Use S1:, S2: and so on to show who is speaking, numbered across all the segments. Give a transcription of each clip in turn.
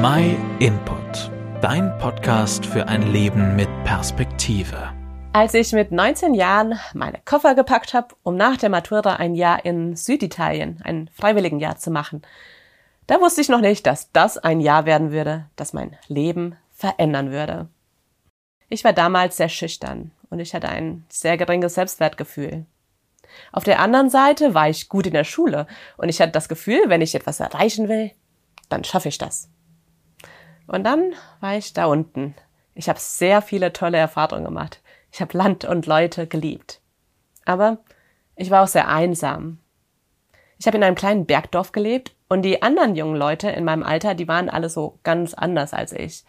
S1: My Input, dein Podcast für ein Leben mit Perspektive.
S2: Als ich mit 19 Jahren meine Koffer gepackt habe, um nach der Matura ein Jahr in Süditalien, ein Freiwilligenjahr zu machen, da wusste ich noch nicht, dass das ein Jahr werden würde, das mein Leben verändern würde. Ich war damals sehr schüchtern und ich hatte ein sehr geringes Selbstwertgefühl. Auf der anderen Seite war ich gut in der Schule und ich hatte das Gefühl, wenn ich etwas erreichen will, dann schaffe ich das. Und dann war ich da unten. Ich habe sehr viele tolle Erfahrungen gemacht. Ich habe Land und Leute geliebt. Aber ich war auch sehr einsam. Ich habe in einem kleinen Bergdorf gelebt und die anderen jungen Leute in meinem Alter, die waren alle so ganz anders als ich.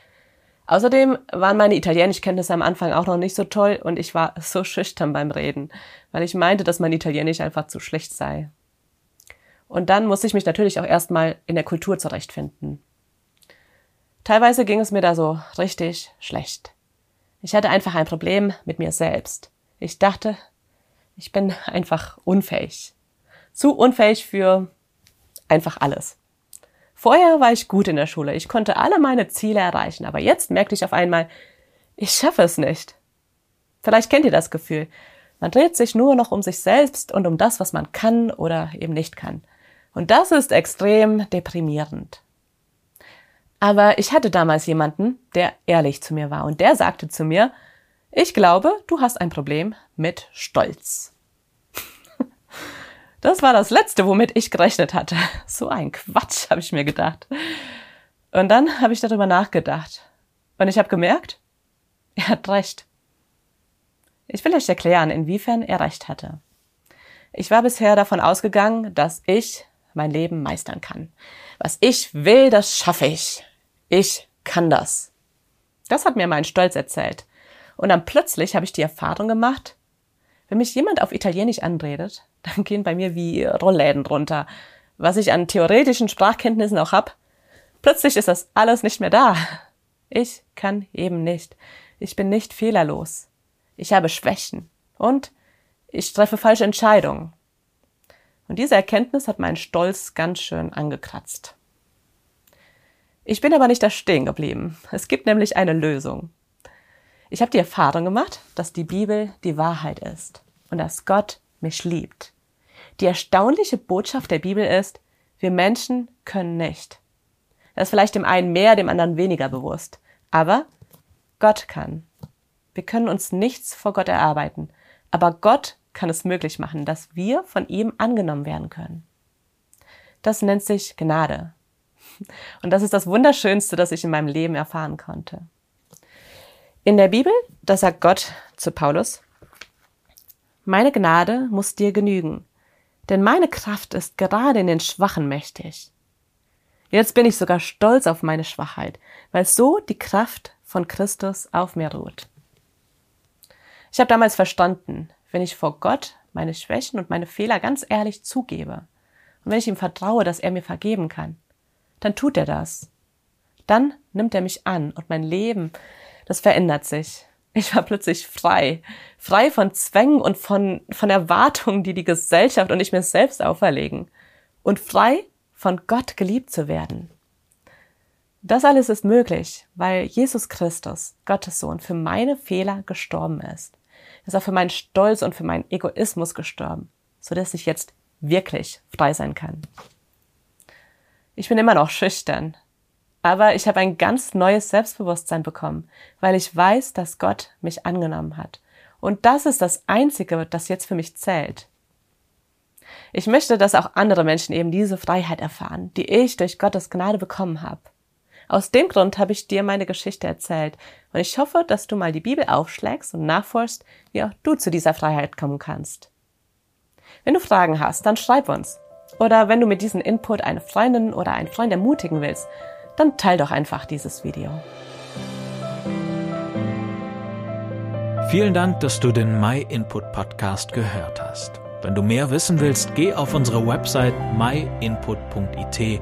S2: Außerdem waren meine Italienischkenntnisse am Anfang auch noch nicht so toll und ich war so schüchtern beim Reden, weil ich meinte, dass mein Italienisch einfach zu schlecht sei. Und dann musste ich mich natürlich auch erstmal in der Kultur zurechtfinden. Teilweise ging es mir da so richtig schlecht. Ich hatte einfach ein Problem mit mir selbst. Ich dachte, ich bin einfach unfähig. Zu unfähig für einfach alles. Vorher war ich gut in der Schule. Ich konnte alle meine Ziele erreichen. Aber jetzt merkte ich auf einmal, ich schaffe es nicht. Vielleicht kennt ihr das Gefühl. Man dreht sich nur noch um sich selbst und um das, was man kann oder eben nicht kann. Und das ist extrem deprimierend. Aber ich hatte damals jemanden, der ehrlich zu mir war und der sagte zu mir, ich glaube, du hast ein Problem mit Stolz. Das war das Letzte, womit ich gerechnet hatte. So ein Quatsch, habe ich mir gedacht. Und dann habe ich darüber nachgedacht. Und ich habe gemerkt, er hat recht. Ich will euch erklären, inwiefern er recht hatte. Ich war bisher davon ausgegangen, dass ich mein Leben meistern kann. Was ich will, das schaffe ich. Ich kann das. Das hat mir mein Stolz erzählt. Und dann plötzlich habe ich die Erfahrung gemacht, wenn mich jemand auf Italienisch anredet, dann gehen bei mir wie Rollläden drunter. Was ich an theoretischen Sprachkenntnissen auch hab, plötzlich ist das alles nicht mehr da. Ich kann eben nicht. Ich bin nicht fehlerlos. Ich habe Schwächen. Und ich treffe falsche Entscheidungen. Und diese Erkenntnis hat meinen Stolz ganz schön angekratzt. Ich bin aber nicht da stehen geblieben. Es gibt nämlich eine Lösung. Ich habe die Erfahrung gemacht, dass die Bibel die Wahrheit ist und dass Gott mich liebt. Die erstaunliche Botschaft der Bibel ist, wir Menschen können nicht. Das ist vielleicht dem einen mehr, dem anderen weniger bewusst. Aber Gott kann. Wir können uns nichts vor Gott erarbeiten. Aber Gott kann es möglich machen, dass wir von ihm angenommen werden können. Das nennt sich Gnade. Und das ist das Wunderschönste, das ich in meinem Leben erfahren konnte. In der Bibel, da sagt Gott zu Paulus, meine Gnade muss dir genügen, denn meine Kraft ist gerade in den Schwachen mächtig. Jetzt bin ich sogar stolz auf meine Schwachheit, weil so die Kraft von Christus auf mir ruht. Ich habe damals verstanden, wenn ich vor Gott meine Schwächen und meine Fehler ganz ehrlich zugebe und wenn ich ihm vertraue, dass er mir vergeben kann, dann tut er das. Dann nimmt er mich an und mein Leben, das verändert sich. Ich war plötzlich frei. Frei von Zwängen und von, von Erwartungen, die die Gesellschaft und ich mir selbst auferlegen. Und frei von Gott geliebt zu werden. Das alles ist möglich, weil Jesus Christus, Gottes Sohn, für meine Fehler gestorben ist. Ist auch für meinen Stolz und für meinen Egoismus gestorben, so ich jetzt wirklich frei sein kann. Ich bin immer noch schüchtern, aber ich habe ein ganz neues Selbstbewusstsein bekommen, weil ich weiß, dass Gott mich angenommen hat. Und das ist das Einzige, das jetzt für mich zählt. Ich möchte, dass auch andere Menschen eben diese Freiheit erfahren, die ich durch Gottes Gnade bekommen habe. Aus dem Grund habe ich dir meine Geschichte erzählt und ich hoffe, dass du mal die Bibel aufschlägst und nachforschst, wie auch du zu dieser Freiheit kommen kannst. Wenn du Fragen hast, dann schreib uns. Oder wenn du mit diesem Input eine Freundin oder einen Freund ermutigen willst, dann teil doch einfach dieses Video.
S1: Vielen Dank, dass du den My Input Podcast gehört hast. Wenn du mehr wissen willst, geh auf unsere Website myinput.it